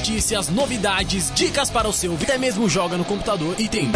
notícias, novidades, dicas para o seu, até mesmo joga no computador e tem.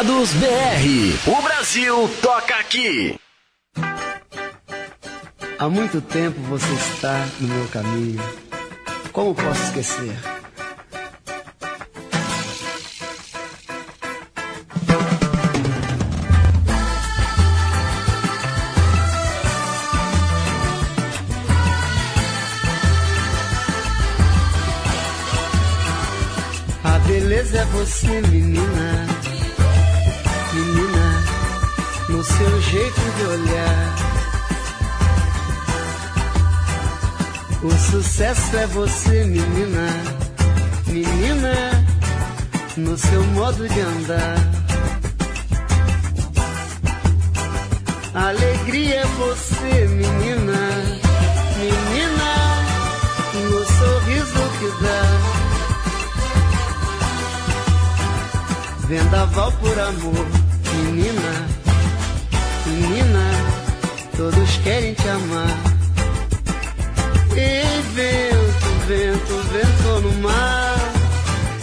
Conectados BR. O Brasil toca aqui. Há muito tempo você está no meu caminho. Como posso esquecer? Beleza é você, sucesso é você, menina. Menina, no seu modo de andar. Alegria é você, menina. Menina, no sorriso que dá. Vendaval por amor, menina, menina, todos querem te amar. Vento, vento, no mar,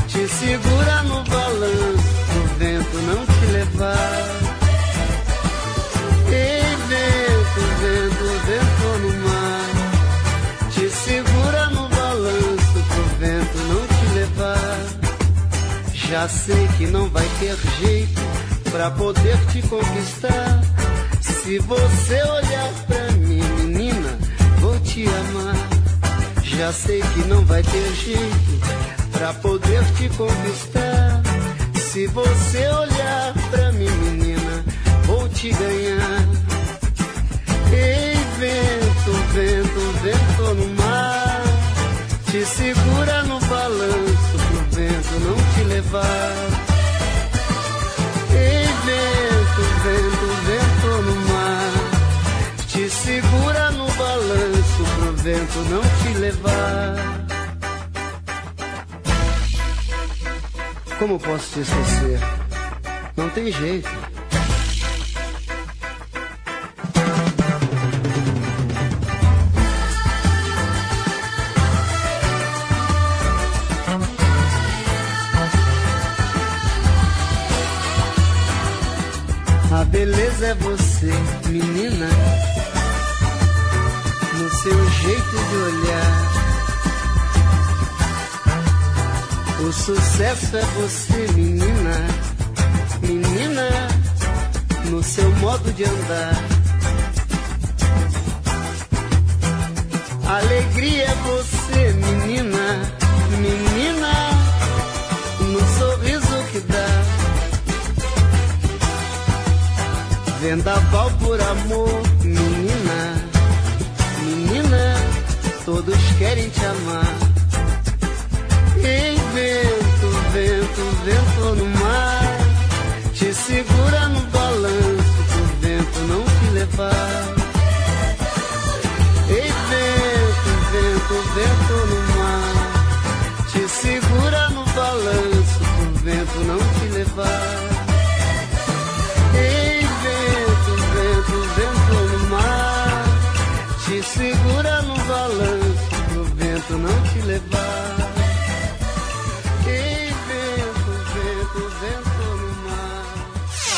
te segura no balanço, o vento não te levar. Ei, vento, vento, vento no mar, te segura no balanço, pro vento não te levar. Já sei que não vai ter jeito pra poder te conquistar. Se você olhar pra mim, menina, vou te amar. Já sei que não vai ter jeito pra poder te conquistar. Se você olhar pra mim, menina, vou te ganhar. Ei, vento, vento, vento no mar, te segura no balanço pro vento não te levar. Ei, vento, vento, vento no mar, te segura no balanço vento não te levar. Como posso te esquecer? Não tem jeito. A beleza é você, menina, jeito de olhar. O sucesso é você, menina, menina, no seu modo de andar. Alegria é você, menina, menina, no sorriso que dá. Vendaval por amor, todos querem te amar. Ei, vento, vento, vento no mar, te segura no balanço, pro vento não te levar. Ei, vento, vento, vento no mar, te segura no balanço, pro vento não te levar.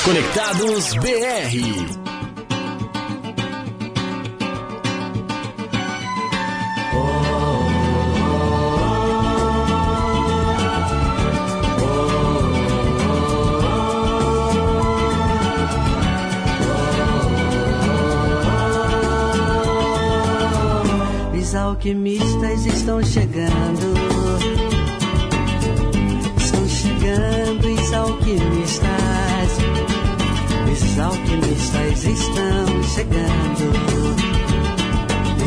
Conectados BR. Os alquimistas estão chegando. Estão chegando os alquimistas. Alquimistas estão chegando.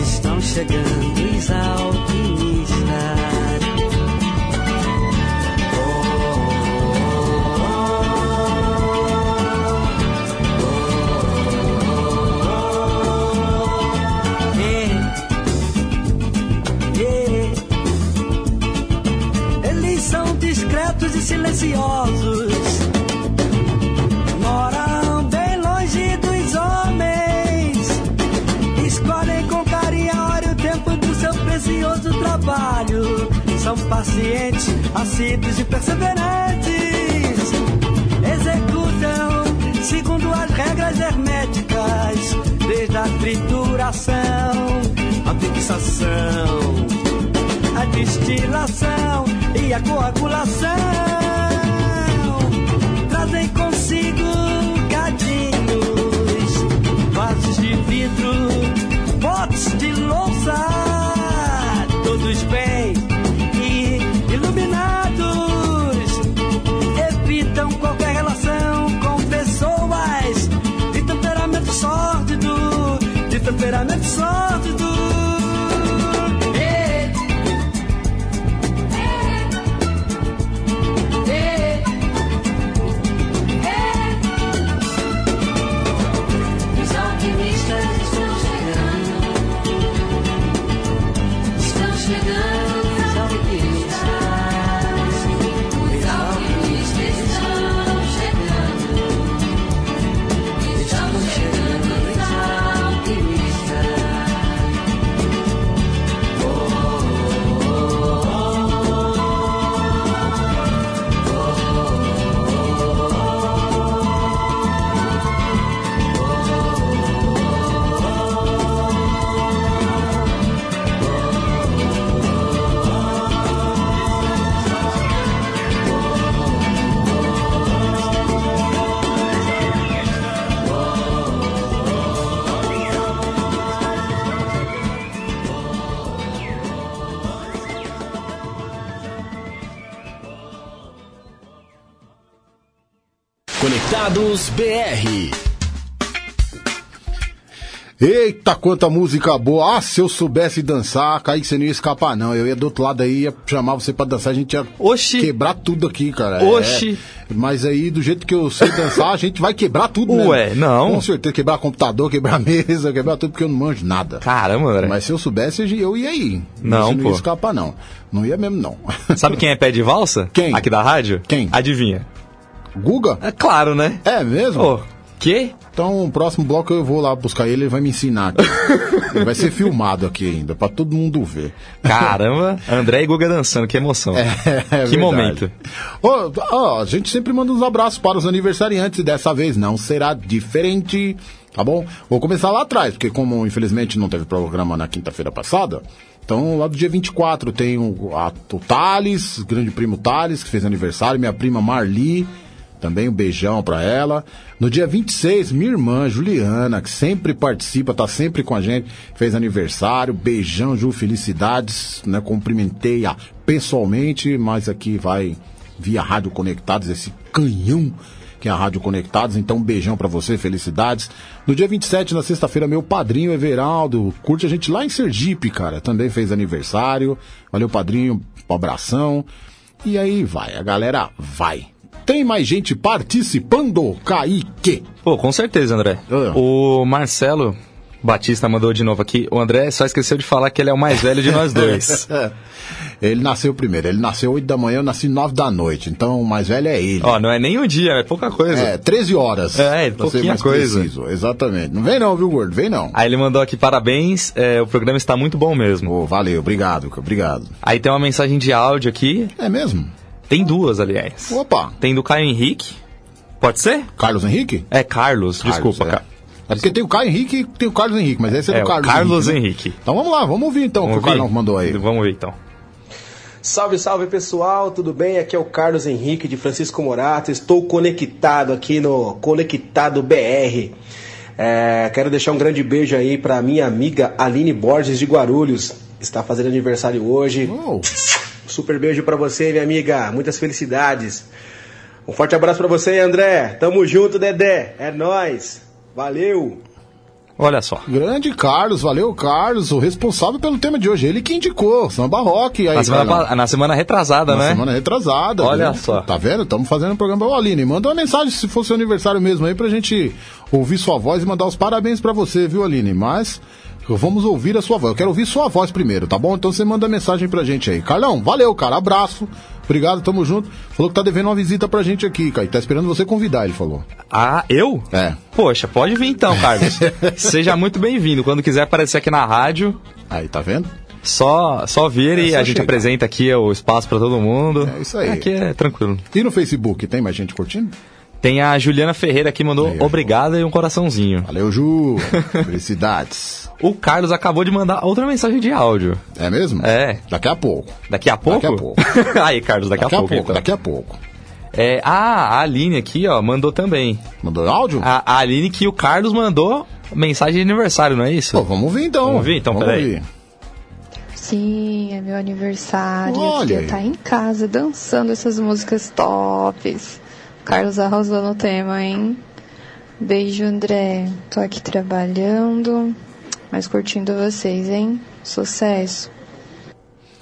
Estão chegando os alquimistas. Silenciosos. Com carinho e o tempo do seu precioso trabalho. São pacientes, assíduos e perseverantes. Executam segundo as regras herméticas, desde a trituração, a fixação, a destilação e a coagulação. Louça, Conectados BR. Eita, quanta música boa. Ah, se eu soubesse dançar, Kaique, você não ia escapar, não. Eu ia do outro lado aí, ia chamar você pra dançar, a gente ia Oxi. quebrar tudo aqui, cara. Oxi. É, mas aí, do jeito que eu sei dançar, a gente vai quebrar tudo, né? Ué, não. Com certeza, quebrar computador, quebrar mesa, quebrar tudo, porque eu não manjo nada. Caramba, André. Mas se eu soubesse, eu ia ir. Não, Você não pô. ia escapar, não. Não ia mesmo, não. Sabe quem é pé de valsa? Quem? Aqui da rádio? Quem? Adivinha? Guga? É claro, né? É mesmo? Ô, que? Então, o próximo bloco eu vou lá buscar ele, ele vai me ensinar aqui. ele vai ser filmado aqui ainda, pra todo mundo ver. Caramba, André e Guga dançando, que emoção. É que verdade. momento. Ó, ó, a gente sempre manda uns abraços para os aniversariantes e dessa vez não será diferente, tá bom? Vou começar lá atrás, porque como infelizmente não teve programa na quinta-feira passada, então lá do dia 24 tem o, a, o Thales, grande primo Thales, que fez aniversário, minha prima Marli, também um beijão pra ela. No dia 26, minha irmã Juliana, que sempre participa, tá sempre com a gente, fez aniversário. Beijão, Ju, felicidades, né? Cumprimentei-a pessoalmente, mas aqui vai via Rádio Conectados, esse canhão que é a Rádio Conectados. Então, um beijão pra você, felicidades. No dia 27, na sexta-feira, meu padrinho Everaldo, curte a gente lá em Sergipe, cara. Também fez aniversário. Valeu, padrinho, um abração. E aí vai, a galera vai. Tem mais gente participando, Kaique. Pô, com certeza, André. Ah. O Marcelo Batista mandou de novo aqui. O André só esqueceu de falar que ele é o mais velho de nós dois. Ele nasceu primeiro, ele nasceu 8 da manhã, eu nasci 9 da noite. Então o mais velho é ele. Ó, não é nem um dia, é pouca coisa. É, 13 horas. É, ser pouquinha coisa. preciso. Exatamente. Não vem não, viu, gordo? Vem não. Aí ele mandou aqui parabéns, é, o programa está muito bom mesmo. Ô, valeu, obrigado, obrigado. Aí tem uma mensagem de áudio aqui, É mesmo? Tem duas, aliás. Opa. Tem do Caio Henrique, Pode ser? Carlos Henrique? É Carlos, Carlos, desculpa. é. Ca- É porque tem o Caio Henrique e tem o Carlos Henrique, mas esse é, É, do o Carlos, Carlos né? Henrique. Então vamos lá, vamos ouvir então o que o Vamos ouvir? Carlão mandou aí. Vamos ver então. Salve, salve pessoal, tudo bem? Aqui é o Carlos Henrique de Francisco Morato. Estou conectado aqui no Conectado BR. É, quero deixar um grande beijo aí para minha amiga Aline Borges de Guarulhos. Está fazendo aniversário hoje. Oh, Super beijo para você, minha amiga. Muitas felicidades. Um forte abraço para você, André. Tamo junto, Dedé. É nóis. Valeu. Olha só. grande Carlos, valeu Carlos, o responsável pelo tema de hoje. Ele que indicou, samba rock. Aí, Na semana, na semana retrasada, Na né? semana retrasada. Olha viu? só. Tá vendo? Estamos fazendo um programa. Ô, Aline, manda uma mensagem se for seu aniversário mesmo aí pra gente ouvir sua voz e mandar os parabéns pra você, viu, Aline? Mas vamos ouvir a sua voz. Eu quero ouvir sua voz primeiro, tá bom? Então você manda mensagem pra gente aí. Carlão, valeu, cara. Abraço. Obrigado, tamo junto. Falou que tá devendo uma visita pra gente aqui, cara. e Tá esperando você convidar, ele falou. Ah, eu? É. Poxa, pode vir então, Carlos. Seja muito bem-vindo. Quando quiser aparecer aqui na rádio, Aí, tá vendo? só, só vir É e só a gente apresenta aqui o espaço pra todo mundo. É isso aí. Aqui é tranquilo. E no Facebook, tem mais gente curtindo? Tem a Juliana Ferreira que mandou obrigada e um coraçãozinho. Valeu, Ju. Felicidades. O Carlos acabou de mandar outra mensagem de áudio. É mesmo? É. Daqui a pouco. Daqui a pouco? Daqui a pouco. Aí, Carlos, daqui, a pouco. então. daqui a pouco. É, ah, a Aline aqui, ó, mandou também. Mandou áudio? A, a Aline que o Carlos mandou mensagem de aniversário, não é isso? Pô, vamos ver então. Vamos ver então, peraí. ouvir. Sim, é meu aniversário. Olha eu estar em casa dançando essas músicas tops. Carlos arrasou no tema, hein? Beijo, André. Tô aqui trabalhando, mas curtindo vocês, hein? Sucesso.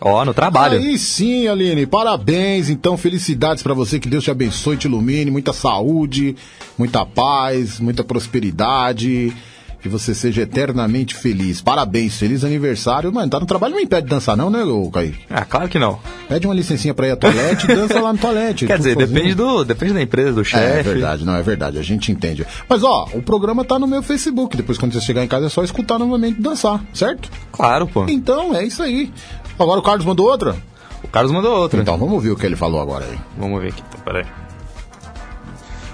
Ó, no trabalho. Aí sim, Aline, parabéns. Então, felicidades pra você, que Deus te abençoe, te ilumine, muita saúde, muita paz, muita prosperidade. Que você seja eternamente feliz. Parabéns, feliz aniversário. Mano, tá no trabalho, não impede de dançar, não, né, ô? Ah, claro que não. Pede uma licencinha pra ir à toalete e dança lá no toalete. Quer dizer, depende, do, depende da empresa, do É, chefe. é verdade, não é verdade, a gente entende. Mas ó, o programa tá no meu Facebook. Depois, quando você chegar em casa, é só escutar novamente dançar, certo? Claro, pô. Então, é isso aí. Agora o Carlos mandou outra? O Carlos mandou outra. Então, vamos ver o que ele falou agora aí. Vamos ver aqui, então, peraí.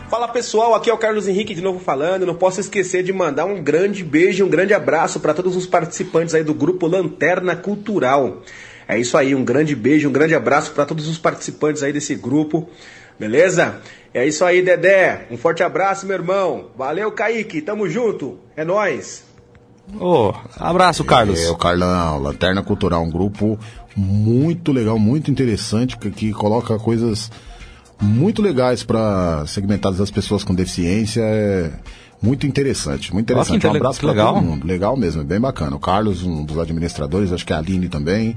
Fala pessoal, aqui é o Carlos Henrique de novo falando. Não posso esquecer de mandar um grande beijo, um grande abraço para todos os participantes aí do grupo Lanterna Cultural. É isso aí, um grande beijo, um grande abraço para todos os participantes aí desse grupo. Beleza? É isso aí, Dedé. Um forte abraço, meu irmão. Valeu, Kaique. Tamo junto. É nóis. Ô, abraço, Carlos. É, o Carlão, Lanterna Cultural, um grupo muito legal, muito interessante, que, que coloca coisas muito legais para segmentadas das pessoas com deficiência. É muito interessante, muito interessante. um intele- abraço para legal. todo mundo. Legal mesmo, é bem bacana. O Carlos, um dos administradores, acho que a Aline também.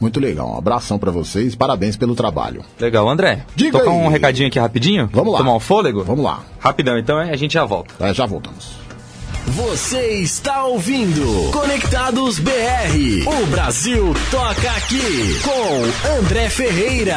Muito legal. Um abração para vocês, parabéns pelo trabalho. Legal, André. Diga Tocar aí. um recadinho aqui rapidinho? Vamos lá. Tomar um fôlego? Vamos lá, Rapidão, então a gente já volta. É, já voltamos. Você está ouvindo Conectados BR. O Brasil toca aqui com André Ferreira.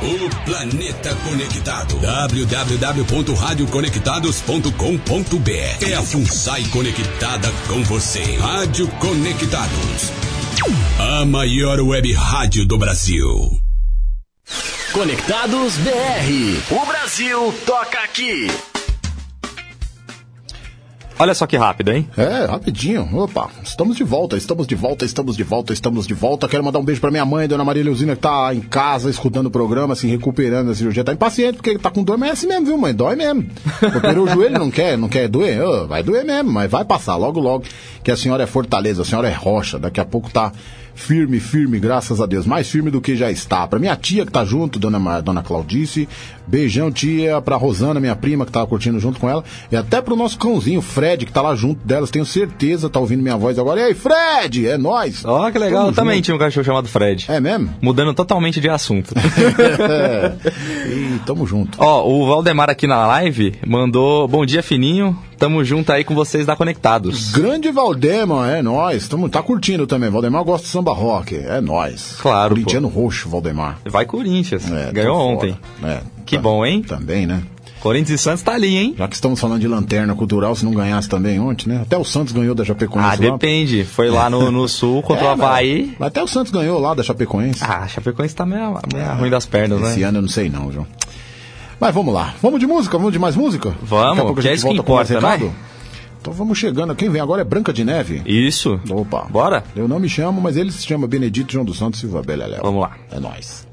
O planeta conectado. www.radioconectados.com.br É a FUNSAI conectada com você. Rádio Conectados. A maior web rádio do Brasil. Conectados BR. O Brasil toca aqui. Olha só que rápido, hein? É, rapidinho. Opa, estamos de volta, estamos de volta, estamos de volta, estamos de volta. Quero mandar um beijo pra minha mãe, dona Maria Leuzina, que tá em casa escutando o programa, assim, recuperando a cirurgia. Tá impaciente porque tá com dor, mas é assim mesmo, viu, mãe? Dói mesmo. Operou o joelho, não quer, não quer doer? Ô, vai doer mesmo, mas vai passar logo, logo. Que a senhora é fortaleza, a senhora é rocha. Daqui a pouco tá firme, firme, graças a Deus. Mais firme do que já está. Pra minha tia que tá junto, dona, dona Claudice. Beijão, tia. Pra Rosana, minha prima, que tava curtindo junto com ela. E até pro nosso cãozinho, Fred, que tá lá junto delas. Tenho certeza, tá ouvindo minha voz agora. E aí, Fred? É nóis. Ó, que legal. Tamo Eu também junto. tinha um cachorro chamado Fred. É mesmo? Mudando totalmente de assunto. E tamo junto. Ó, o Valdemar aqui na live mandou bom dia fininho. Tamo junto aí com vocês da Conectados. Grande Valdemar, é nóis. Tamo, tá curtindo também. Valdemar gosta de samba rock. É nóis. Claro, pô. Corintiano roxo, Valdemar. Vai Corinthians. É, Ganhou tô ontem. É, Que tá- bom, hein? Também, né? Corinthians e Santos tá ali, hein? Já que estamos falando de lanterna cultural, se não ganhasse também ontem, né? Até o Santos ganhou da Chapecoense Ah, lá. depende. Foi lá no, no sul contra o É, mas- Havaí. mas Até o Santos ganhou lá da Chapecoense. Ah, a Chapecoense tá meio, meio ruim das pernas, Esse né? ano eu não sei não, João. Mas vamos lá. Vamos de música? Vamos de mais música? Vamos, Daqui a pouco a que é isso que volta importa, né? Então vamos chegando. Quem vem agora é Branca de Neve. Isso. Opa. Bora? Eu não me chamo, mas ele se chama Benedito João dos Santos Silva Beleléu. Vamos lá. É nóis.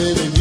Meu nome é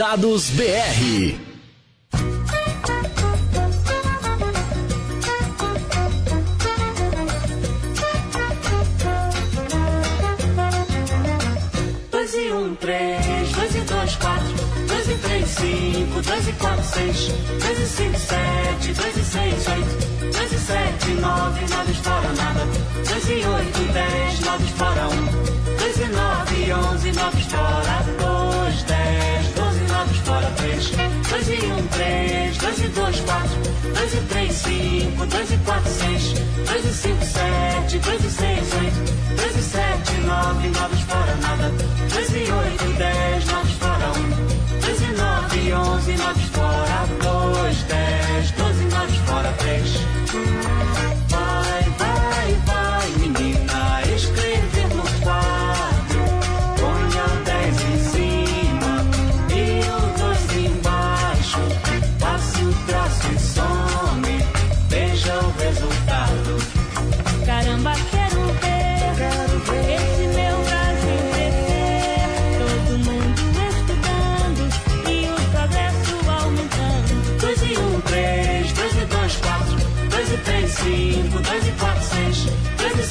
Conectados BR. 3, 2 e 2, 4, 2 e 3, 5, 2 e 4, 6, 2 e 5, 7, 2 e 6, 8, 2 e 7, 9, 9 fora nada, 2 e 8, 10, 9 fora 1, 2 e 9, 11, 9 fora 2, 10, 12, 9 fora 3.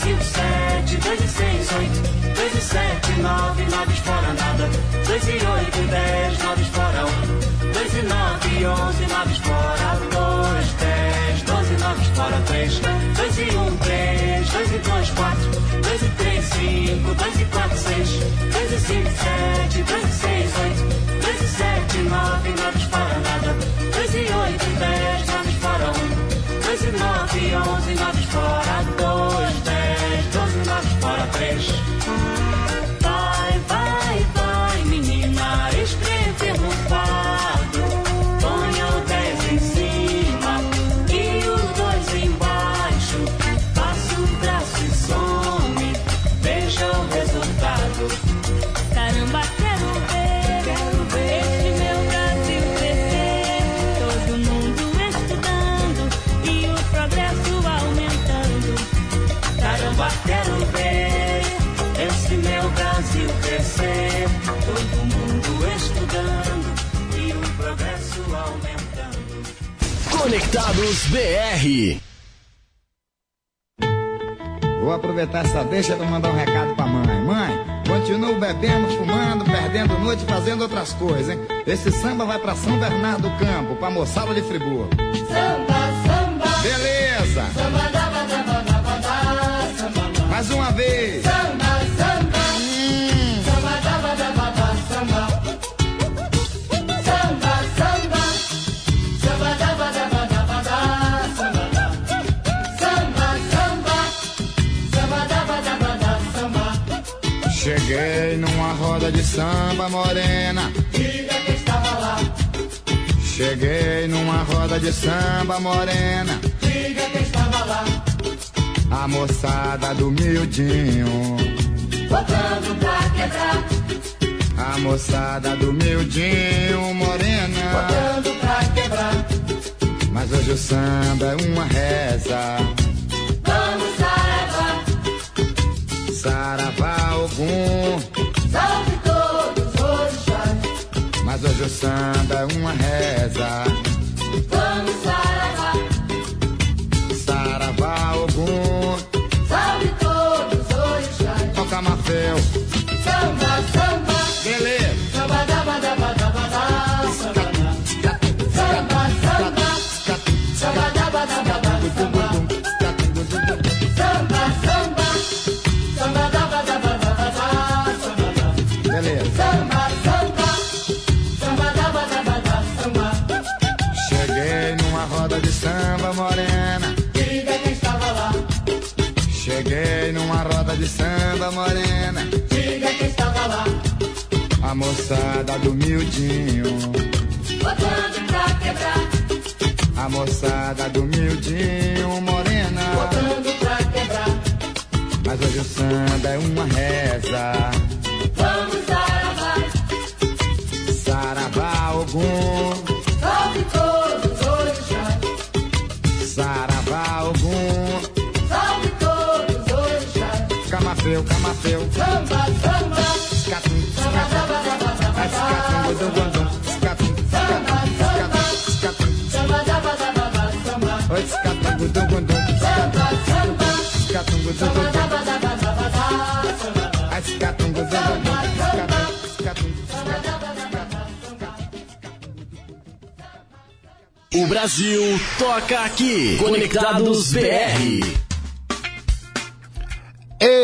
5, 7, 2 e 6, 8, 2 e sete, nove, 9 fora nada, e oito 10, 9 fora 1, e nove 11, 9 fora 2, 10, 12, 9 fora Todo mundo estudando e o progresso aumentando. Conectados BR. Vou aproveitar essa deixa para mandar um recado pra mãe. Mãe, continuo bebendo, fumando, perdendo noite, fazendo outras coisas, hein? Esse samba vai pra São Bernardo do Campo, pra moçada de Friburgo. Samba, samba, Beleza! samba, daba, daba, daba, daba, samba, Mais uma vez! samba, samba morena. Diga que estava lá, Cheguei numa roda de samba morena. diga que estava lá. A moçada do miudinho. Botando pra quebrar, A moçada do miudinho morena. botando pra quebrar. Mas hoje o samba é uma reza. Vamos saravá, Saravá algum. salve. Mas hoje o samba é uma reza. Vamos saravá, Saravá algum. salve todos os orixás. Toca Mafeu. Samba, samba, Beleza. Samba morena. diga quem estava lá. A moçada do miudinho. Botando pra quebrar, A moçada do miudinho morena. botando pra quebrar. Mas hoje o samba é uma reza. O Brasil toca aqui. Conectados BR.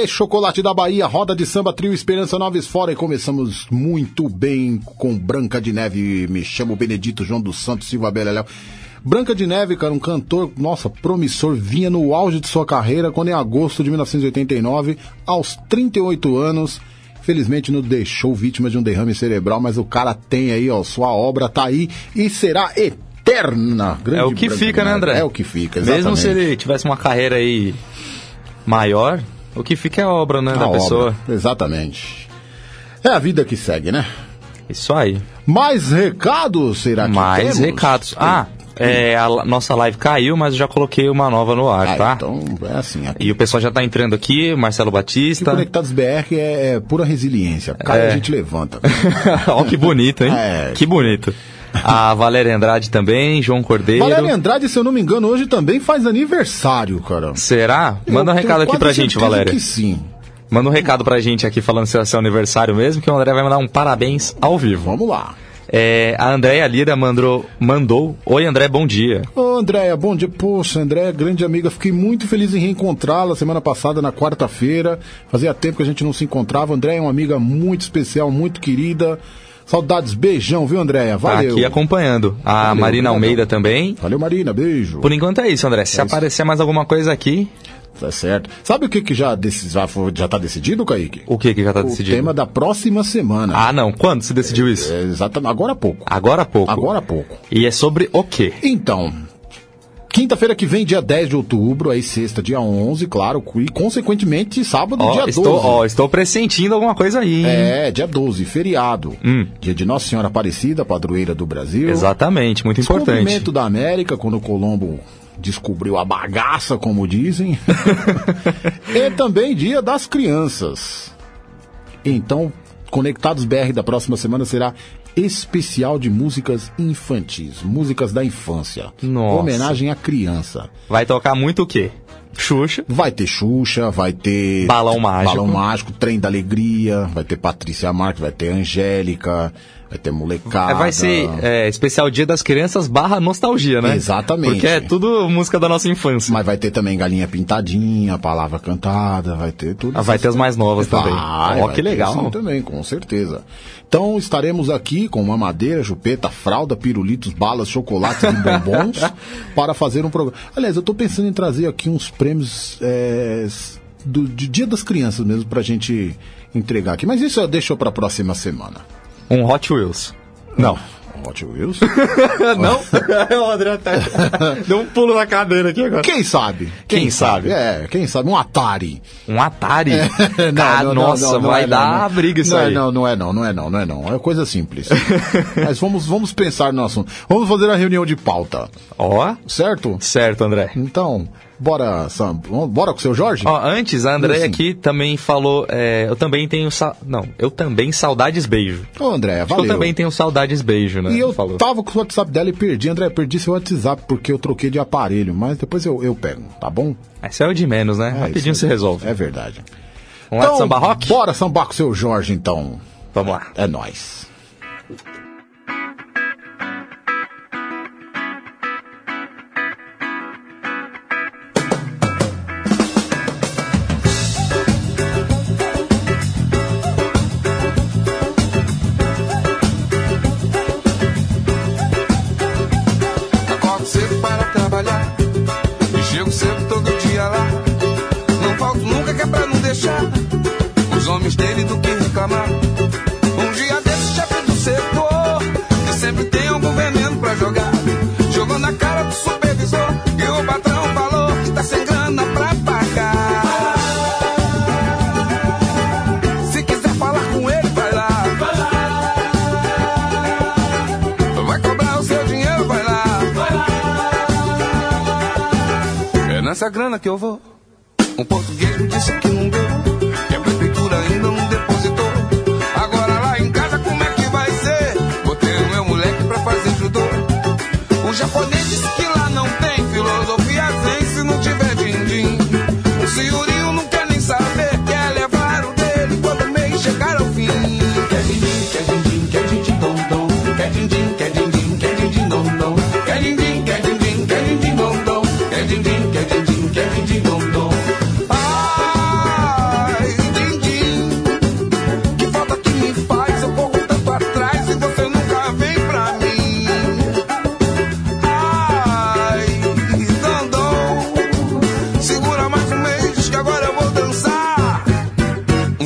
Chocolate da Bahia, roda de samba, trio Esperança Noves fora e começamos muito bem com Branca de Neve. Me chamo Benedito João dos Santos Silva Beleléu. Branca de Neve, cara, um cantor, nossa, promissor, vinha no auge de sua carreira quando em agosto de 1989, aos 38 anos, felizmente nos deixou vítima de um derrame cerebral, mas o cara tem aí, ó, sua obra tá aí e será eterna. Grande É o que Branca fica, né. André? É o que fica, exatamente. Mesmo se ele tivesse uma carreira aí maior, o que fica é a obra, né, A da obra, pessoa. Exatamente. É a vida que segue, né? Isso aí. Mais recados, será que Mais temos? recados. Ah, é, a nossa live caiu, mas eu já coloquei uma nova no ar, Ah, tá? Então, é assim. Aqui. E o pessoal já tá entrando aqui, Marcelo E Batista. Conectados BR é, é pura resiliência. Cai É. a gente levanta. Ó, que bonito, hein? É. Que bonito. A Valéria Andrade também, João Cordeiro. Valéria Andrade, se eu não me engano, hoje também faz aniversário, cara. Será? Manda um Eu recado tenho aqui pra gente, Valéria. que sim. Manda um recado pra gente aqui falando se é seu aniversário mesmo, que o André vai mandar um parabéns ao vivo. Vamos lá. É, a Andréia Lira mandou, mandou. Oi, André, bom dia. Ô, Andréia, bom dia. Poxa, Andréia, grande amiga. Fiquei muito feliz em reencontrá-la semana passada, na quarta-feira. Fazia tempo que a gente não se encontrava. Andréia é uma amiga muito especial, muito querida. Saudades, beijão, viu, Andréia? Tá Valeu. aqui acompanhando. A Valeu, Marina. Almeida também. Valeu, Marina, beijo. Por enquanto é isso, André. Se É isso. aparecer mais alguma coisa aqui, Tá certo. Sabe o que, que já, deci- já, foi- já tá decidido, Kaique? o que que já tá o decidido? tema da próxima semana. Ah, não. Quando se decidiu isso? É, exatamente. Agora há pouco. Agora há pouco. Agora há pouco. E é sobre o quê? Então, quinta-feira que vem, dia 10 de outubro, aí sexta, dia 11, claro, e consequentemente sábado, Ó, dia 12. estou, ó, estou pressentindo alguma coisa aí, hein? É, dia 12, feriado. Hum. Dia de Nossa Senhora Aparecida, padroeira do Brasil. Exatamente, muito importante. Descobrimento da América, quando Colombo descobriu a bagaça, como dizem. e também dia das crianças. Então, Conectados BR da próxima semana será especial de músicas infantis, músicas da infância. Nossa. Homenagem à criança. Vai tocar muito o quê? Xuxa. Vai ter Xuxa, vai ter Balão Mágico. Balão Mágico, Trem da Alegria, vai ter Patrícia Marques, vai ter Angélica, vai ter Molecada. É, vai ser é, especial Dia das Crianças barra nostalgia, né? Exatamente. Porque é tudo música da nossa infância. Mas vai ter também Galinha Pintadinha, Palavra Cantada, vai ter tudo. Ah, vai ter as mais novas também. Vai, Ó, vai que ter legal. sim também, com certeza. Então estaremos aqui com uma madeira, chupeta, fralda, pirulitos, balas, chocolates e bombons para fazer um programa. Aliás, eu estou pensando em trazer aqui uns prêmios é, do, de Dia das Crianças mesmo pra gente entregar aqui. Mas isso eu deixo para a próxima semana. Um Hot Wheels. Não. Hot Wheels? não? o André até deu um pulo na cadeira aqui agora. Quem sabe? Quem sabe? É, quem sabe? Um Atari. Um Atari? Não, Cara, não, nossa, não, não vai é, dar não, não. briga isso não aí. É, não, não é não, não é não, não é não. É coisa simples. Mas vamos, vamos pensar no assunto. Vamos fazer a reunião de pauta, Ó, certo? certo, André. Então, bora, Sam, bora com o seu Jorge? Ó, antes, a André Sim. aqui também falou. é, eu também tenho. sa- Não, eu também saudades beijo. Ô, André, Acho que valeu. Eu também tenho saudades beijo, né? E eu falou. tava com o WhatsApp dela e perdi. André, perdi seu WhatsApp porque eu troquei de aparelho, mas depois eu, eu pego, tá bom? Esse é o de menos, né? É, Rapidinho se é- resolve. É verdade. Vamos lá de samba rock? Bora sambar com o seu Jorge, então. Vamos lá. É nóis.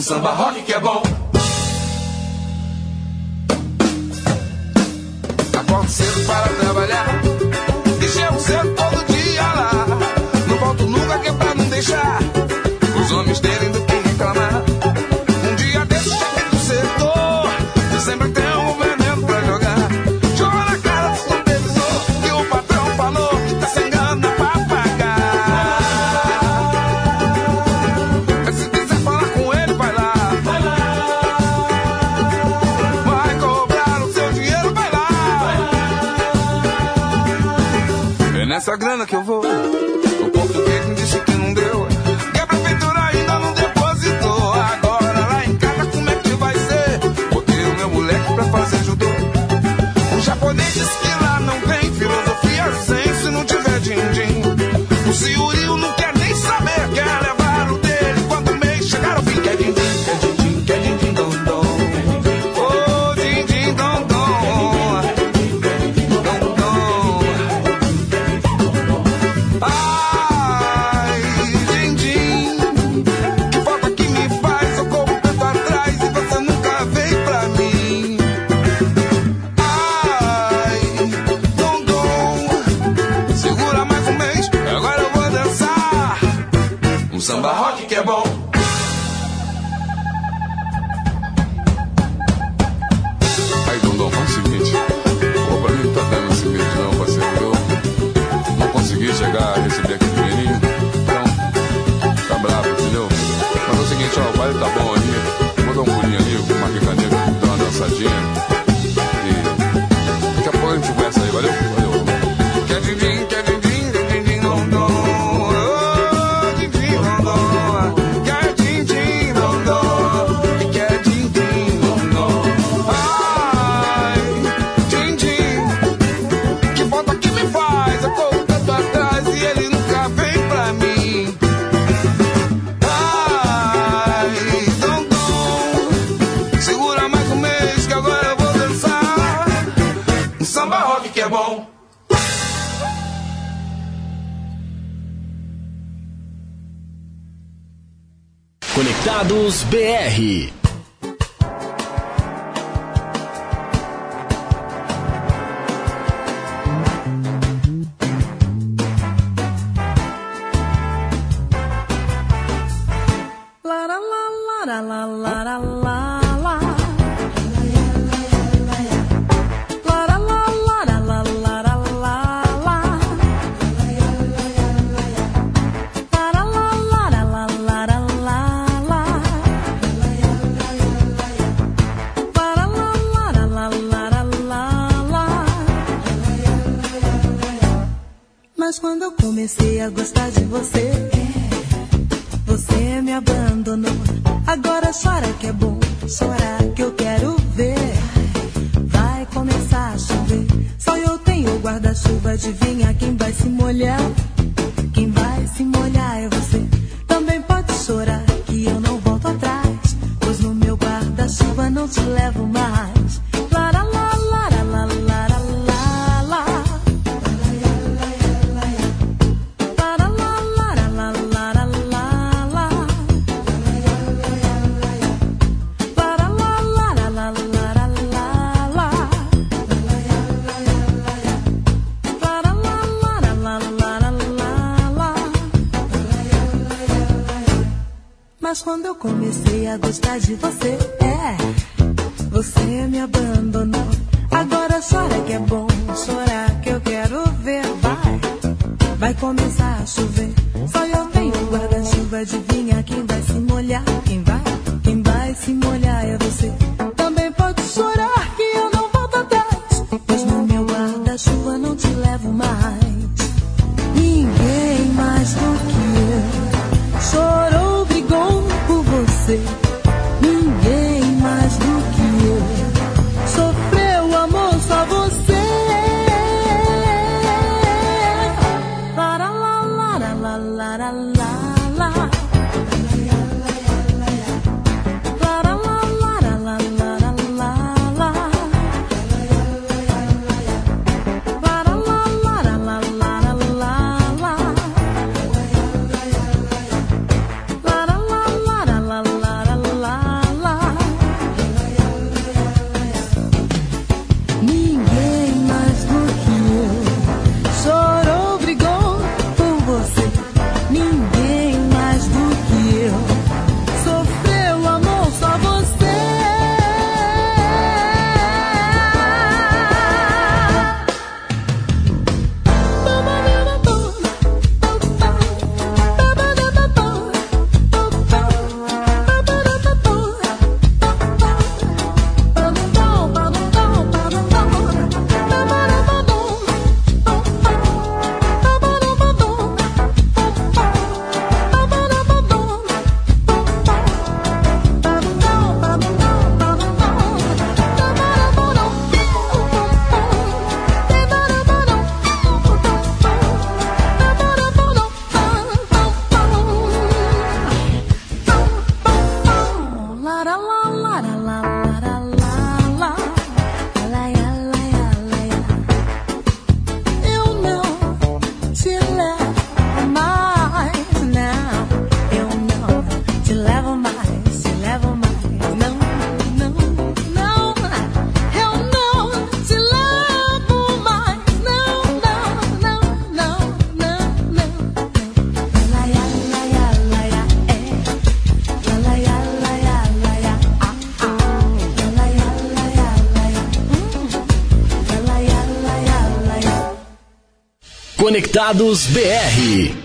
samba rock que é bom. que eu vou News BR. você me abandonou. Agora chora que é bom, chorar que eu quero ver. Vai, vai começar a chover. Só eu tenho guarda-chuva de vinho. Conectados BR.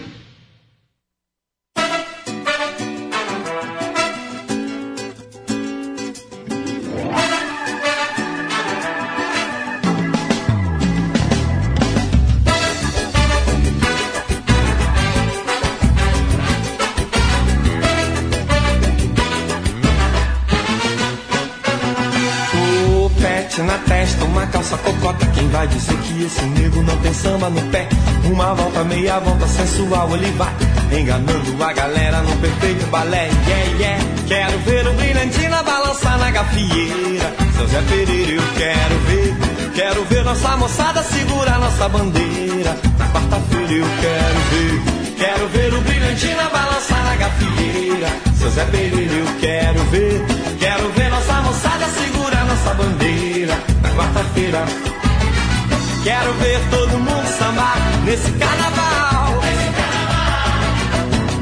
Enganando a galera num perfeito balé. Yeah, yeah. Quero ver o brilhantina balançar na gafieira. Seu Zé Pereira, eu quero ver. Quero ver nossa moçada segurar nossa bandeira. Na quarta-feira eu quero ver. Quero ver o brilhantina balançar na gafieira. Seu Zé Pereira, eu quero ver. Quero ver nossa moçada segurar nossa bandeira. Na quarta-feira. Quero ver todo mundo sambar nesse carnaval.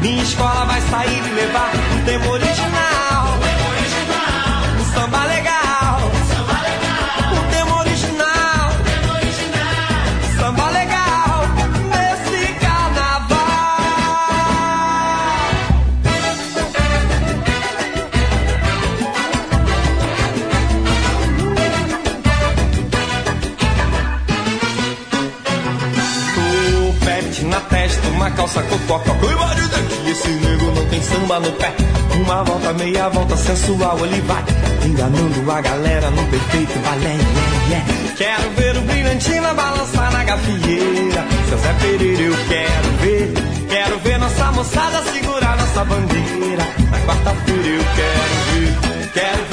Minha escola vai sair e levar um tema original. Um samba legal. Um tema original. Samba legal nesse carnaval. Topete na testa, uma calça cococa. Cuidado daqui, esse nego não tem samba no pé. Uma volta, meia volta sensual, ele vai enganando a galera no perfeito balé. Yeah, yeah. Quero ver o brilhantina balançar na gafieira. Seu Zé Pereira, eu quero ver. Quero ver nossa moçada segurar nossa bandeira. Na quarta-feira eu quero ver. Quero ver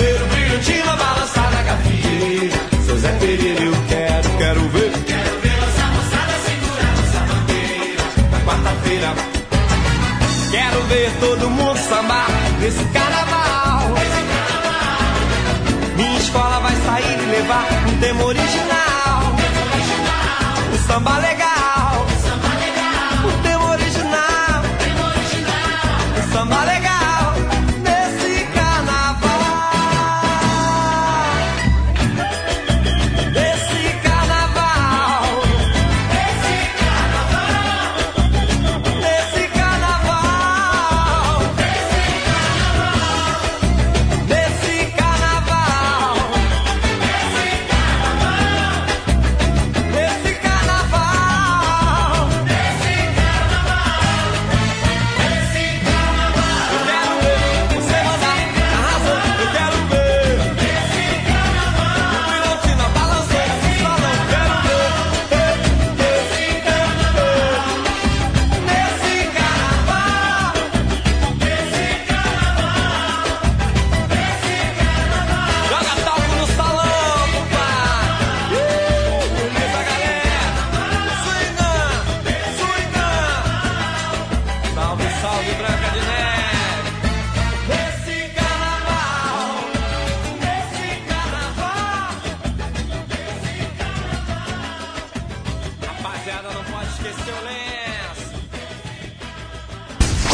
sambar nesse carnaval. Minha escola vai sair e levar um tema original. O samba legal.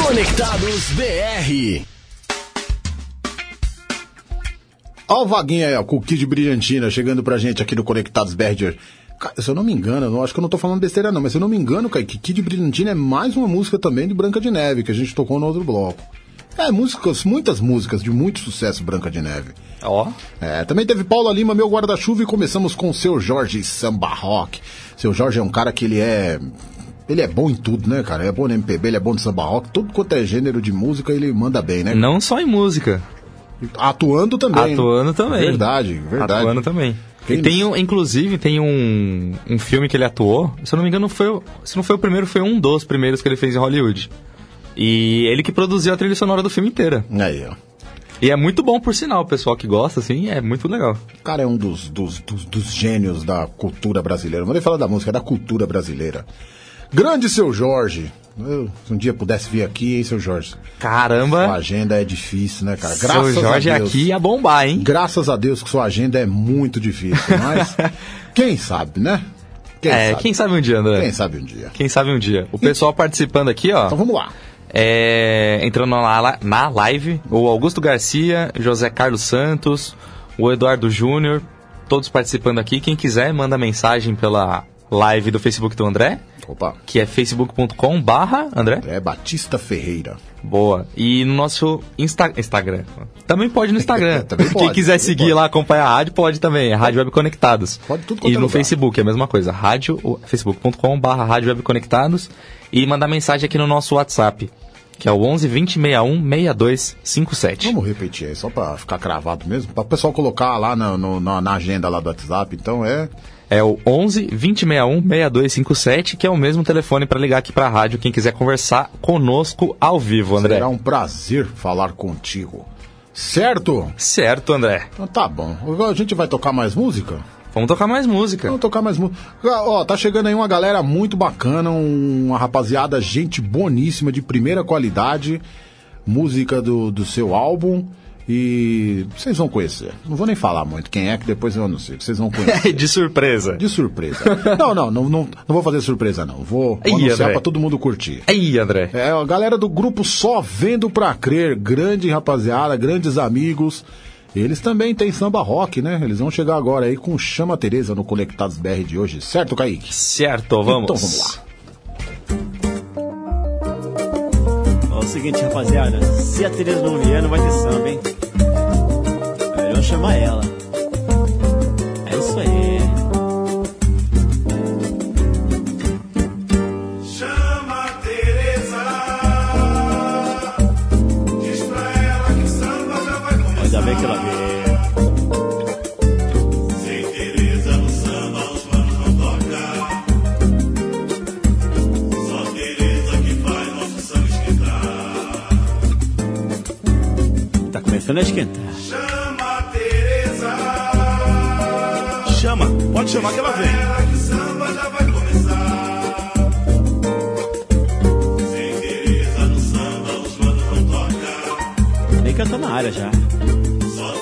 Conectados BR. Ó o Vaguinha aí, ó, com o Kid Brilhantina chegando pra gente aqui no Conectados BR. Cara, se eu não me engano, eu não, acho que eu não tô falando besteira não, mas se eu não me engano, cara, que Kid Brilhantina é mais uma música também de Branca de Neve, que a gente tocou no outro bloco. É, músicas, muitas músicas de muito sucesso Branca de Neve. Ó. É, também teve Paula Lima, meu guarda-chuva, e começamos com o seu Jorge Samba Rock. Seu Jorge é um cara que ele é. Ele é bom em tudo, né, cara? Ele é bom no MPB, ele é bom no samba rock, tudo quanto é gênero de música, ele manda bem, né? Não só em música. Atuando também. Atuando também. Verdade, verdade. Atuando também. Quem tem, um- inclusive, tem um, um filme que ele atuou, se eu não me engano, foi, se não foi o primeiro, foi um dos primeiros que ele fez em Hollywood. E ele que produziu a trilha sonora do filme inteira. Aí, ó. E é muito bom, por sinal, o pessoal que gosta, assim, é muito legal. O cara é um dos, dos, dos, dos gênios da cultura brasileira. Não vou nem falar da música, é da cultura brasileira. Grande seu Jorge. Eu, se um dia pudesse vir aqui, hein, seu Jorge? Caramba! Sua agenda é difícil, né, cara? Seu Jorge a Deus. aqui ia bombar, hein? Graças a Deus que sua agenda é muito difícil, mas quem sabe, né? Quem é, sabe? quem sabe um dia, André? Quem sabe um dia. Quem sabe um dia. O pessoal participando aqui, ó. Então vamos lá. É, entrando na, na live, o Augusto Garcia, José Carlos Santos, o Eduardo Júnior, todos participando aqui. Quem quiser, manda mensagem pela live do Facebook do André. Opa. que é facebook.com barra, André? É Batista Ferreira. Boa. E no nosso Insta Instagram. Também pode no Instagram. Também Quem pode, quiser também seguir pode. lá, acompanhar a rádio, pode também. É Rádio Web Conectados. Pode tudo E é no lugar. Facebook é a mesma coisa. Rádio, facebook.com barra Rádio Web Conectados. E mandar mensagem aqui no nosso WhatsApp, que é o 11 20 61 62 57. Vamos repetir aí, só pra ficar cravado mesmo, pra o pessoal colocar lá no- na, na agenda lá do WhatsApp. Então é. É o 11 20 61 6257, que é o mesmo telefone para ligar aqui pra rádio, quem quiser conversar conosco ao vivo, André. Será um prazer falar contigo. Certo? Certo, André. Então tá bom. A gente vai tocar mais música? Vamos tocar mais música. Vamos tocar mais música. Ó, tá chegando aí uma galera muito bacana, um- uma rapaziada, gente boníssima, de primeira qualidade. Música do, do seu álbum. E vocês vão conhecer. Não vou nem falar muito quem é, que depois eu anuncio. Vocês vão conhecer. De surpresa. De surpresa. Não, não, não, não, não vou fazer surpresa, não. Vou, vou Ih, anunciar André. pra todo mundo curtir. Aí, André. É, a galera do grupo Só Vendo Pra Crer, grande rapaziada, grandes amigos. Eles também têm samba rock, né? Eles vão chegar agora aí com Chama Teresa no Conectados BR de hoje, certo, Kaique? Certo, vamos. Então vamos lá. O seguinte, rapaziada. Se a Tereza não vier, não vai ter samba, hein? É melhor chamar ela. Começando a esquentar. Chama a Teresa. Chama, pode chamar que ela vem. Ela que o samba já vai começar. Sem Teresa no samba, os manos não tocam. Nem cantou na área já. Só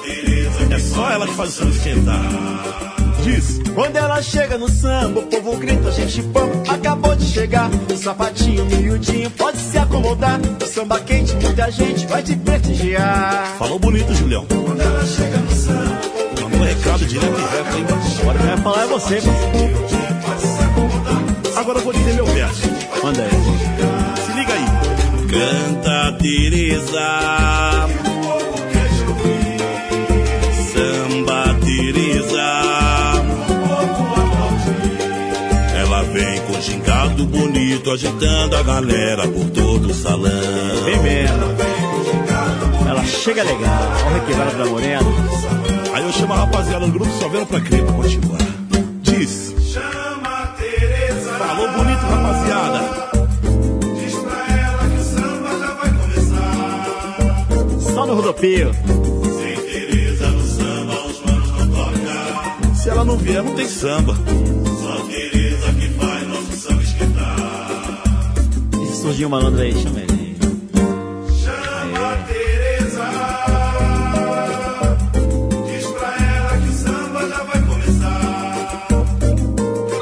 É só ela que faz o samba esquentar. Diz. Quando ela chega no samba, o povo grita, a gente pampa. Acabou de chegar, o sapatinho miudinho pode se acomodar. O samba quente, muita gente vai te prestigiar. Falou bonito, Julião. Quando ela chega no samba, Mandou um recado direto e reto, hein? Agora quem vai falar é você. Agora eu vou dizer meu verso. Manda aí. Se liga aí. Canta, Teresa. Agitando a galera por todo o salão. Vem mesmo. Ela chega legal. Olha o requebrado da morena. Aí eu chamo a rapaziada do grupo só vendo pra crer pra continuar. Diz. chama a Teresa. Falou bonito, rapaziada. Diz pra ela que o samba já vai começar. Só no rodopio. Sem Teresa no samba, os manos não tocam. Se ela não vier, não tem samba. Se surgir um malandro aí, chama ele. Chama a Teresa. Diz pra ela que o samba já vai começar.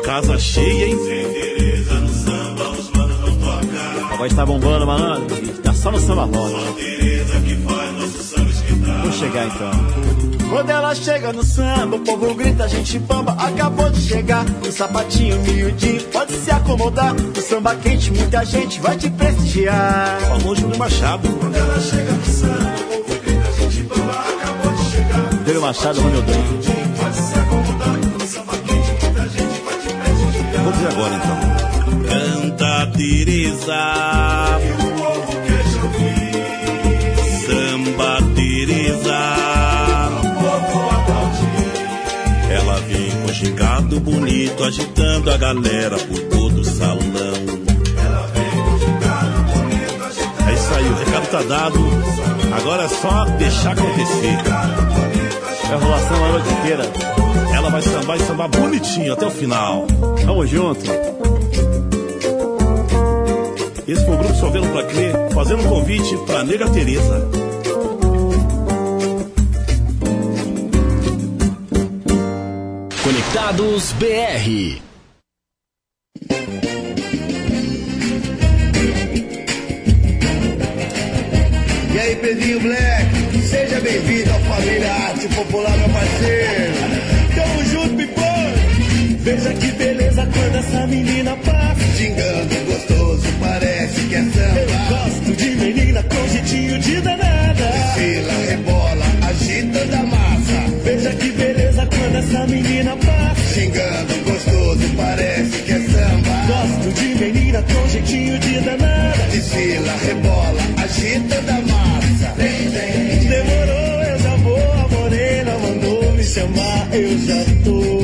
Casa cheia, hein? Sem Teresa no samba, os manos não tocam. A voz tá bombando, malandro. Tá só no samba rosa. Só Teresa que faz nosso samba esquentar. Vou chegar então. Quando ela chega no samba, o povo grita, a gente bamba. Acabou de chegar, o sapatinho miudinho pode se acomodar. O samba quente, muita gente vai te prestigiar. Falou Júlio Machado. Quando ela chega no samba, o povo grita, a gente bamba. Acabou de chegar. Júlio Machado, Ronaldinho. Pode se acomodar. O samba quente, muita gente vai te prestigiar. Vou dizer agora então. Canta, Teresa. Gingado bonito, agitando a galera por todo o salão. Ela vem com gingado bonito, agitando. É isso aí, o recado tá dado. Agora é só deixar acontecer. É enrolação a noite inteira. Ela vai sambar e sambar bonitinho até o final. Tamo junto. Esse foi o grupo Só Vendo Pra Crer, fazendo um convite pra nega Teresa. Conectados BR. E aí, Pedrinho Black, seja bem-vindo à família Arte Popular, meu parceiro. Tamo junto, Pipão! Veja que beleza quando essa menina passa. Xingando gostoso, parece que é samba. Eu gosto de menina com jeitinho de danar. senhorita da massa. Vem, vem. Demorou, eu já vou, a morena mandou me chamar, eu já tô.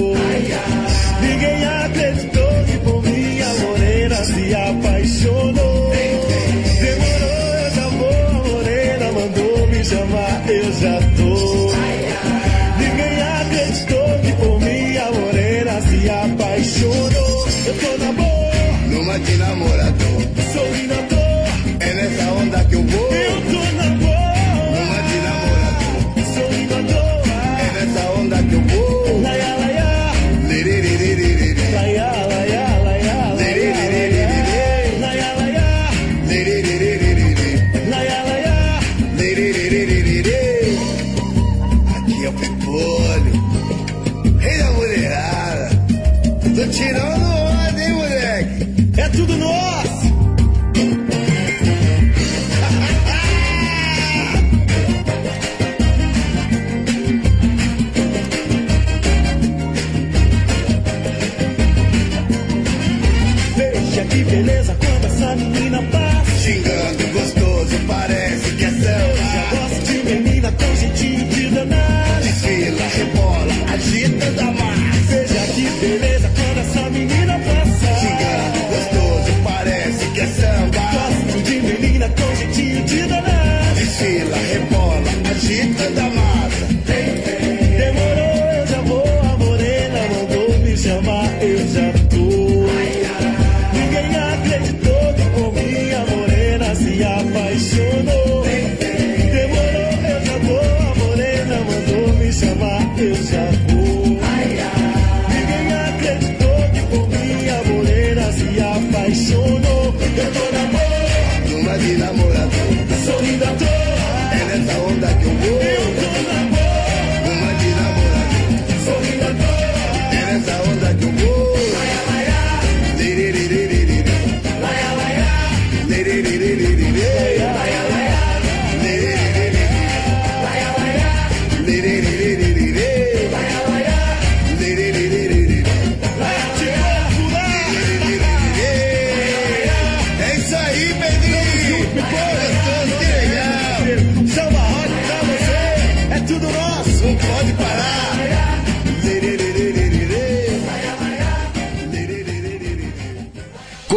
Cita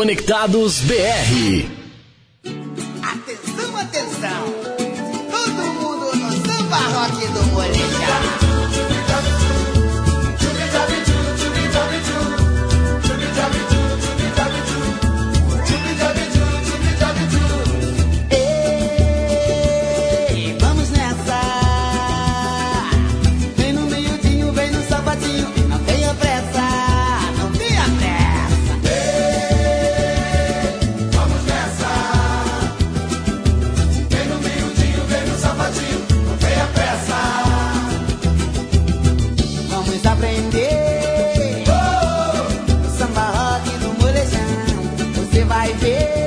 Conectados BR. vai ver.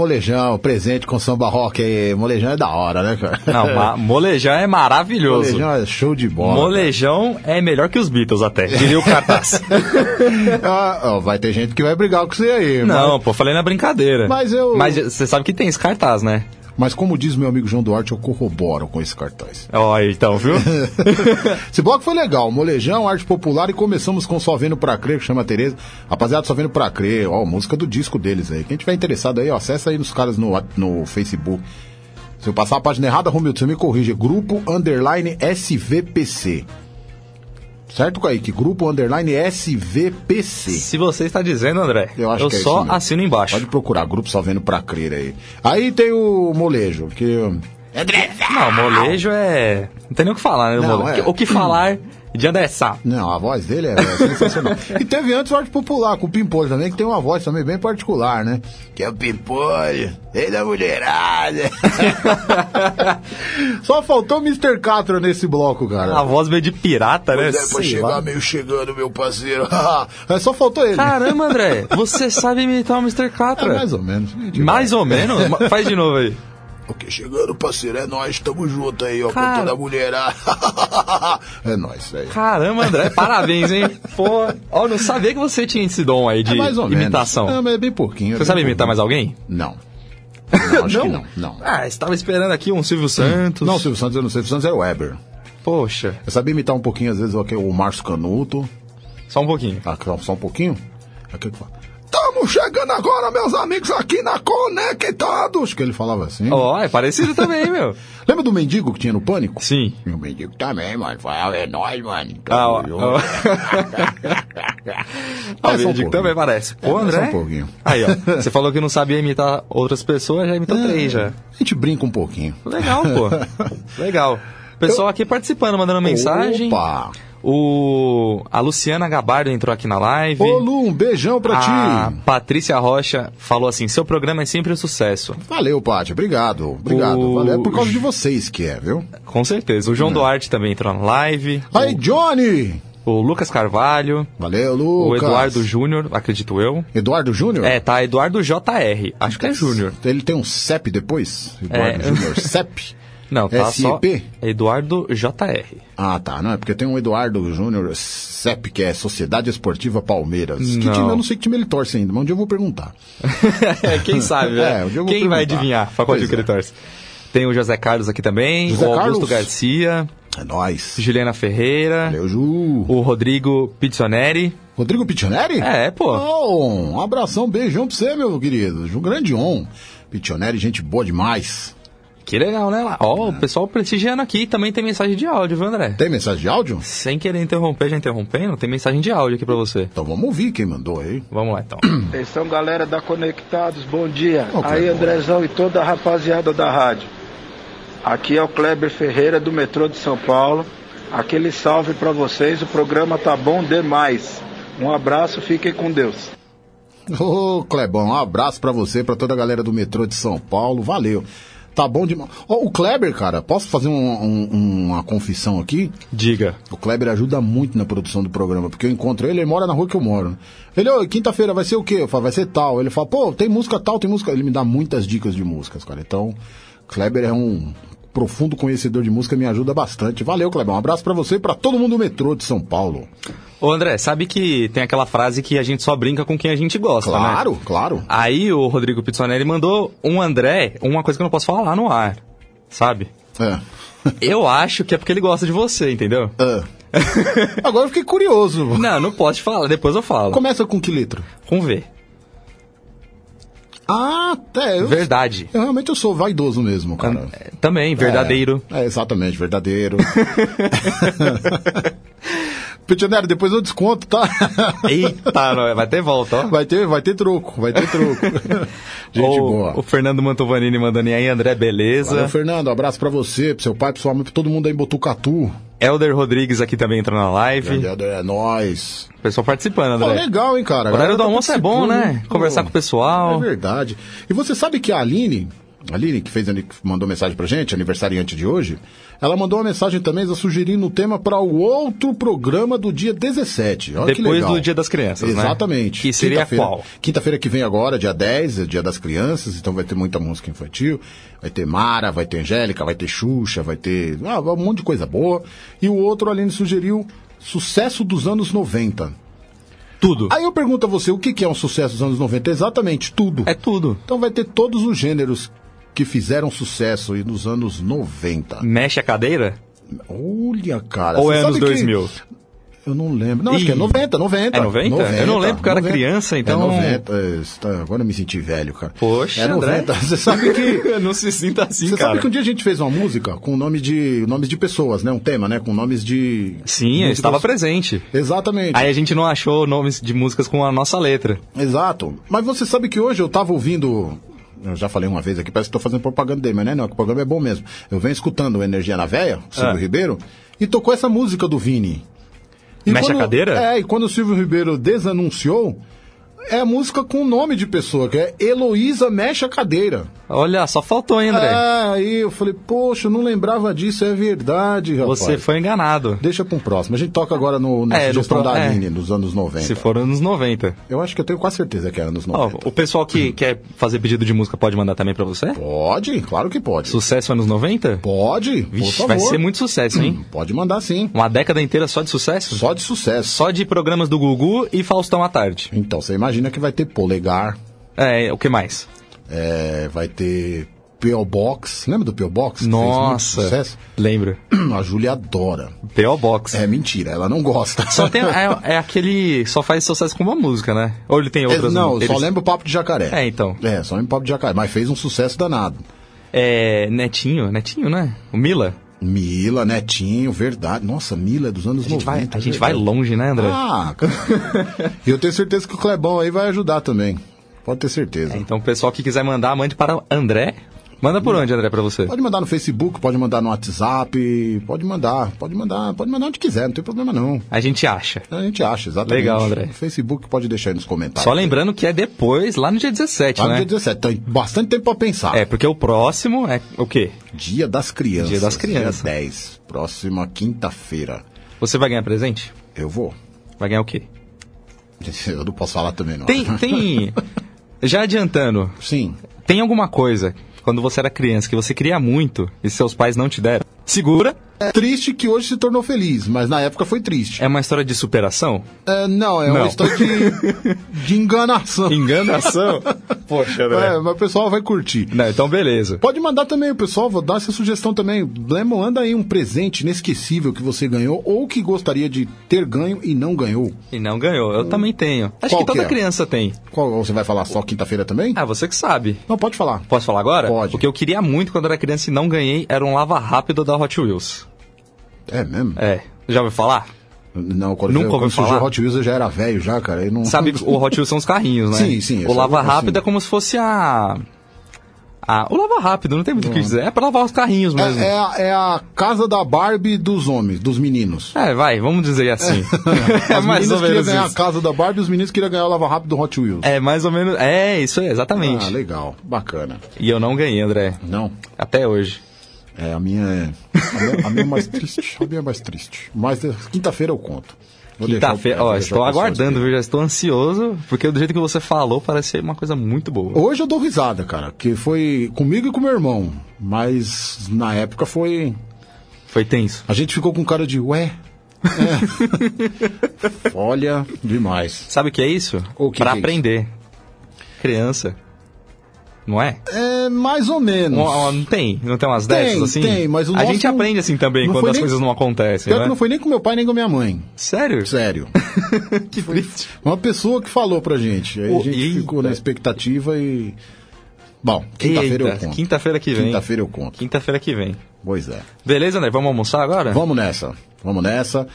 Molejão, presente com samba rock aí. Molejão é da hora, né, cara? Não, molejão é maravilhoso. Molejão é show de bola. Molejão é melhor que os Beatles até, diria o cartaz. Ah, vai ter gente que vai brigar com você aí. Não, mas, pô, falei na brincadeira. Mas eu- Mas você sabe que tem esse cartaz, né? Mas como diz meu amigo João Duarte, eu corroboro com esse cartaz. Ó, aí, então, viu? Esse bloco foi legal, molejão, arte popular e começamos com Só Vendo Pra Crer, que chama Tereza. Rapaziada, Só Vendo Pra Crer, ó, música do disco deles aí. Quem tiver interessado aí, ó, acessa aí nos caras no, no Facebook. Se eu passar a página errada, Romildo, você me corrige. Grupo Underline SVPC. Certo, Kaique? Grupo Underline SVPC. Se você está dizendo, André, Eu acho que é isso só assino embaixo. Pode procurar, grupo Só Vendo Pra Crer aí. Aí tem o molejo, que... Não, molejo é. Não tem nem o que falar, né? Não, é. O que falar de André Sá? Não, a voz dele é, é sensacional. e teve antes o arte popular, com o Pimpolho também, que tem uma voz também bem particular, né? Que é o Pimpolho, rei da mulherada. Só faltou o Mr. Catra nesse bloco, cara. A voz meio de pirata, né? Pois é, pra Sei chegar lá. meio chegando, meu parceiro. é, só faltou ele. Caramba, André, você sabe imitar o Mr. É, Catra? mais ou menos. Mais ou menos? Faz de novo aí. Ok, chegando, parceiro, é nóis, tamo junto aí, ó, Cara. com toda a mulherada. é nóis, velho. Caramba, André, parabéns, hein? Pô, ó, não sabia que você tinha esse dom aí de É mais ou menos. imitação. Não, mas é bem pouquinho. é Você bem sabe imitar pouquinho. mais alguém? Não. Não, acho que Não? não, não. Ah, estava esperando aqui um Silvio Santos. Não, Silvio Santos eu não sei, Silvio Santos é o Weber. Poxa, Eu sabia imitar um pouquinho, às vezes, o, o Márcio Canuto. só um pouquinho. Ah, só um pouquinho? Que fala, Estamos chegando agora, meus amigos, aqui na Conectados. Que ele falava assim. Ó, é parecido também, meu. Lembra do mendigo que tinha no Pânico? Sim. E o mendigo também, mano. Falava, é nóis, mano. Ah, ó, É, o só um também parece. Pô, É, André. um pouquinho. Aí, ó. Você falou que não sabia imitar outras pessoas, já imitou três já. A gente brinca um pouquinho. Legal, pô. Legal. Pessoal aqui participando, mandando mensagem. Opa! O a Luciana Gabardo entrou aqui na live. Ô, Lu, um beijão pra a ti. Patrícia Rocha falou assim: seu programa é sempre um sucesso. Valeu, Paty. Obrigado. Obrigado. O- Valeu. É por causa de vocês que é, viu? Com certeza. O João Duarte também entrou na live. Aí, Johnny! O Lucas Carvalho. Valeu, O Lucas. Eduardo Júnior, acredito eu. Eduardo Júnior? É, tá, Eduardo JR. Acho que é Júnior. Ele tem um CEP depois? Eduardo É. Júnior. CEP? Não, tá SEP? só Eduardo JR. Ah, tá. Não, é porque tem um Eduardo Júnior CEP, que é Sociedade Esportiva Palmeiras. Que Não. time? Eu não sei que time ele torce ainda, mas um dia eu vou perguntar. Quem sabe, né? É, um Quem vai perguntar. adivinhar pra qual time que ele é. torce? Tem o José Carlos aqui também, José o Augusto Carlos? Garcia, É nóis. Juliana Ferreira, Valeu, Ju. o Rodrigo Pizzoneri. Rodrigo Pichoneri? É, pô. Oh, um abração, beijão pra você, meu querido. Um grande on. Pichoneri, gente boa demais. Que legal, né? Ó, o pessoal prestigiando aqui. Também tem mensagem de áudio, viu, André? Tem mensagem de áudio? Sem querer interromper, já interrompendo, tem mensagem de áudio aqui pra você. Então vamos ouvir quem mandou aí. Vamos lá, então. Atenção, galera da Conectados, bom dia. Ok, Aí, bom. Andrezão e toda a rapaziada da rádio. Aqui é o Kleber Ferreira do metrô de São Paulo. Aquele salve para vocês, o programa tá bom demais. Um abraço, fiquem com Deus. Ô, Clebão, um abraço pra você, pra toda a galera do metrô de São Paulo. Valeu. Tá bom demais. Ó, o Kleber, cara, posso fazer um- um- uma confissão aqui? Diga. O Kleber ajuda muito na produção do programa, porque eu encontro ele, ele mora na rua que eu moro. Ele, ô, quinta-feira vai ser o quê? Eu falo, vai ser tal. Ele fala, pô, tem música tal, tem música. Ele me dá muitas dicas de músicas, cara. Então, Kleber é um profundo conhecedor de música, me ajuda bastante. Valeu, Kleber. Um abraço pra você e pra todo mundo do metrô de São Paulo. Ô André, sabe que tem aquela frase que a gente só brinca com quem a gente gosta, né? Claro, claro. Aí o Rodrigo Pizzonelli mandou um André, uma coisa que eu não posso falar no ar, sabe? É. Eu acho que é porque ele gosta de você, entendeu? Agora eu fiquei curioso. Não, não posso te falar, depois eu falo. Começa com que letra? Com V. Ah, até. Eu, Verdade. eu realmente eu sou vaidoso mesmo, cara. Também, verdadeiro. É, é, exatamente, verdadeiro. Pitionero, depois eu desconto, tá? Eita, vai ter volta, ó. Vai ter, vai ter troco, vai ter troco. Gente o, boa. O Fernando Mantovanini mandando aí, André, beleza? Valeu, Fernando. Um abraço pra você, pro seu pai, pro sua mãe, pra todo mundo aí em Botucatu. Elder Rodrigues aqui também entrou na live. Elder, é nóis. Pessoal participando, André. legal, hein, cara. O horário do tá almoço é bom, né? Conversar com o pessoal. É verdade. E você sabe que a Aline, Aline que fez, que mandou mensagem pra gente, aniversariante de hoje, ela mandou uma mensagem também sugerindo o tema para o outro programa do dia 17. Olha que Depois do Dia das Crianças, né? Exatamente. Que seria Quinta-feira- qual? Quinta-feira que vem agora, dia 10, é dia das crianças, então vai ter muita música infantil. Vai ter Mara, vai ter Angélica, vai ter Xuxa, vai ter ah, um monte de coisa boa. E o outro, a Aline sugeriu sucesso dos anos 90. Tudo. Aí eu pergunto a você, o que que é um sucesso dos anos 90? Exatamente, tudo. É tudo. Então vai ter todos os gêneros que fizeram sucesso aí nos anos 90. Mexe a cadeira? Olha, cara. Ou você é anos sabe que- 2000? Eu não lembro. Não, acho que é Ih. 90, 90. É 90? Eu não lembro eu era criança, então- É 90. é, está- agora eu me senti velho, cara. Poxa, é 90. André. Você sabe que... não se sinta assim, Você cara. sabe que um dia a gente fez uma música com nome de nomes de pessoas, né? Um tema, né? Com nomes de. Sim, eu estava presente. Exatamente. Aí a gente não achou nomes de músicas com a nossa letra. Exato. Mas você sabe que hoje eu tava ouvindo. Eu já falei uma vez aqui, parece que tô fazendo propaganda dele, mas não é não, que o programa é bom mesmo. Eu venho escutando Energia na Véia, o Silvio Ah. Ribeiro, e tocou essa música do Vini. E Mexe a cadeira? É, e quando o Silvio Ribeiro desanunciou, é a música com o nome de pessoa, que é Heloísa Mexe a Cadeira. Olha, só faltou, hein, André? É, aí eu falei, poxa, eu não lembrava disso, é verdade, rapaz. Você foi enganado. Deixa pra um próximo. A gente toca agora no, na É, no sugestão pro- da é. Aline, dos anos 90. Se for anos 90. Eu acho que eu tenho quase certeza que é anos 90. Ó, o pessoal que quer fazer pedido de música pode mandar também pra você? Pode, claro que pode. Sucesso anos 90? Pode, Vixe, vai ser muito sucesso, hein? Pode mandar sim. Uma década inteira só de sucesso? Só de sucesso. Só de programas do Gugu e Faustão à tarde. Então, você imagina que vai ter polegar, É, o que mais? é, vai ter P.O. Box. Lembra do P.O. Box? Nossa. Lembro. A Júlia adora. P.O. Box. É mentira, ela não gosta. Só tem, é, é aquele. Só faz sucesso com uma música, né? Ou ele tem outras Não, eles- só lembra o Papo de Jacaré. É, então. É, só lembra o Papo de Jacaré, mas fez um sucesso danado. É. Netinho, Netinho, né? O Mila. Mila, Netinho, verdade. Nossa, Mila é dos anos A gente, 90. vai, a gente vai longe, né, André? Ah, e eu tenho certeza que o Clebão aí vai ajudar também. Pode ter certeza. Então, o pessoal que quiser mandar, mande para André. Manda por onde, André, pra você? Pode mandar no Facebook, pode mandar no WhatsApp, pode mandar, pode mandar, pode mandar onde quiser, não tem problema não. A gente acha. A gente acha, exatamente. Legal, André. No Facebook pode deixar aí nos comentários. Só lembrando que é depois, lá no dia 17, Lá né? no dia 17, tem bastante tempo pra pensar. É, porque o próximo é o quê? Dia das Crianças. Dia das Crianças. Dia 10, próxima quinta-feira. Você vai ganhar presente? Eu vou. Vai ganhar o quê? Eu não posso falar também não. Tem, tem. Já adiantando. Sim. Tem alguma coisa, quando você era criança, que você queria muito e seus pais não te deram? Segura. É triste que hoje se tornou feliz, mas na época foi triste. É uma história de superação? É, não, é Não. uma história de, de enganação. Enganação? Poxa, É, mas o pessoal vai curtir. Não, então beleza. Pode mandar também, o pessoal, vou dar essa sugestão também. Lembra, manda aí um presente inesquecível que você ganhou ou que gostaria de ter ganho e não ganhou. E não ganhou. Eu também tenho. Acho Qual que toda que é? criança tem. Qual você vai falar só quinta-feira também? Ah, você que sabe. Não, pode falar. Posso falar agora? Pode. O que eu queria muito quando era criança e não ganhei era um lava rápido da Hot Wheels. É mesmo? É. Já ouviu falar? Não, quando, Nunca eu, quando falar? o Hot Wheels eu já era velho já, cara. Eu não... Sabe, o Hot Wheels são os carrinhos, né? Sim, sim, O essa lava rápido sim. é como se fosse a. Ah, o lava rápido, não tem muito o que dizer. É pra lavar os carrinhos mesmo. É, é a, é a casa da Barbie dos homens, dos meninos. É, vai, vamos dizer assim. As é mais ou queriam menos ganhar isso. a casa da Barbie e os meninos queriam ganhar o lava rápido do Hot Wheels. É mais ou menos. É, isso aí, exatamente. Ah, legal, bacana. E eu não ganhei, André. Não. Até hoje. É, a minha é. A minha, a minha é mais triste. A minha é mais triste. Mas eh, quinta-feira eu conto. Quinta-feira, é, ó, estou aguardando, viu? Já estou ansioso, porque do jeito que você falou, parece ser uma coisa muito boa. Hoje eu dou risada, cara, que foi comigo e com meu irmão, mas na época foi. Foi tenso. A gente ficou com cara de, ué. É. Olha, demais. Sabe o que é isso? O que pra que é aprender. Criança. Não é? É mais ou menos. Não, tem? Não tem umas dessas assim? tem, mas o A gente não- aprende assim também, não quando foi as nem- coisas não acontecem, Pior né? que não foi nem com meu pai nem com minha mãe. Sério? Sério. que triste. Uma pessoa que falou pra gente. Aí Ô, a gente eita. ficou na expectativa e. Bom, quinta-feira eu conto. Quinta-feira que vem. Quinta-feira eu conto. Quinta-feira que vem. Pois é. Beleza, André? Vamos almoçar agora? Vamos nessa. Vamos nessa.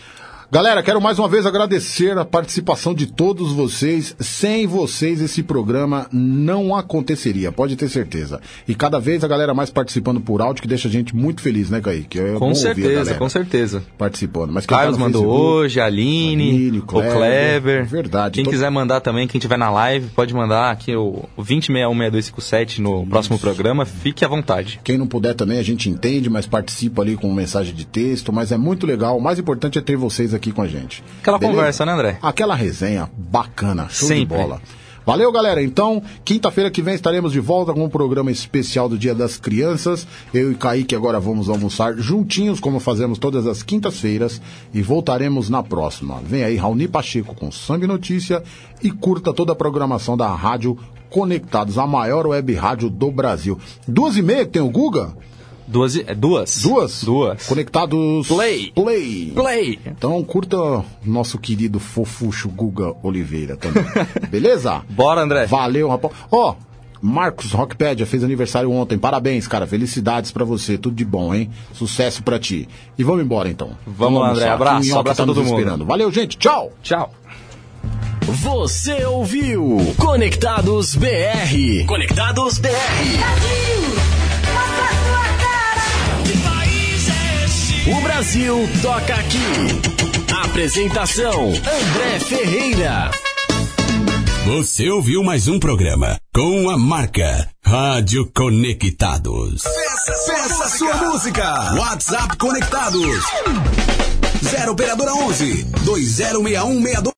Galera, quero mais uma vez agradecer a participação de todos vocês. Sem vocês, esse programa não aconteceria, pode ter certeza. E cada vez a galera mais participando por áudio, que deixa a gente muito feliz, né, Kaique? É Com certeza, com certeza. Participando. Mas tá Carlos no mandou Facebook, hoje, Aline, Aline, o Kleber, Kleber. verdade. Quem Tô- quiser mandar também, quem tiver na live, pode mandar aqui o o 20616257 no próximo programa. Fique à vontade. Quem não puder também, a gente entende, mas participa ali com mensagem de texto. Mas é muito legal. O mais importante é ter vocês aqui com a gente. Aquela Beleza? conversa, né, André? Aquela resenha bacana, show Sempre. de bola. Valeu, galera. Então, quinta-feira que vem estaremos de volta com um programa especial do Dia das Crianças. Eu e Kaique agora vamos almoçar juntinhos, como fazemos todas as quintas-feiras, e voltaremos na próxima. Vem aí Raoni Pacheco com Sangue Notícia e curta toda a programação da Rádio Conectados, a maior web rádio do Brasil. Duas e meia que tem o Guga? Duas. é, duas. Duas? Duas. Conectados. Play. Play. Play. Então curta nosso querido fofucho Guga Oliveira também. Beleza? Bora, André. Valeu, rapaz. Ó, Marcos Rockpedia fez aniversário ontem. Parabéns, cara. Felicidades pra você. Tudo de bom, hein? Sucesso pra ti. E vamos embora então. Vamos lá, André. Abraço, Minhoca abraço tá a nos todo mundo. esperando. Valeu, gente. Tchau. Tchau. Você ouviu Conectados BR. Conectados BR. O Brasil toca aqui. Apresentação: André Ferreira. Você ouviu mais um programa com a marca Rádio Conectados. Peça sua música. WhatsApp Conectados. 0 Operadora 11 206162.